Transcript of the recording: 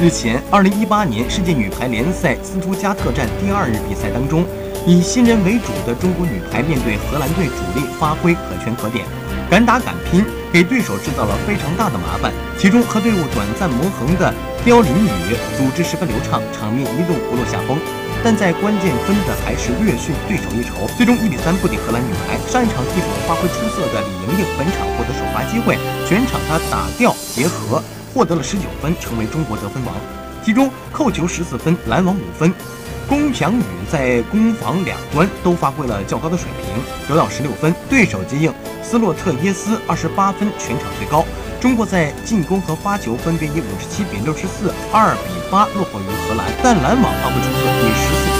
日前，2018年世界女排联赛斯图加特站第二日比赛当中，以新人为主的中国女排面对荷兰队主力发挥可圈可点，敢打敢拼，给对手制造了非常大的麻烦。其中和队伍短暂磨合的刁琳宇组织十分流畅，场面一度不落下风。但在关键分的还是略逊对手一筹，最终一比三不敌荷兰女排。上一场替补发挥出色的李盈莹，本场获得首发机会，全场她打吊结合，获得了十九分，成为中国得分王。其中扣球十四分，拦网五分。龚翔宇在攻防两端都发挥了较高的水平，得到十六分。对手接应斯洛特耶斯二十八分，全场最高。中国在进攻和发球分别以五十七比六十四、二比八落后于荷兰，但拦网发挥出色，以十四。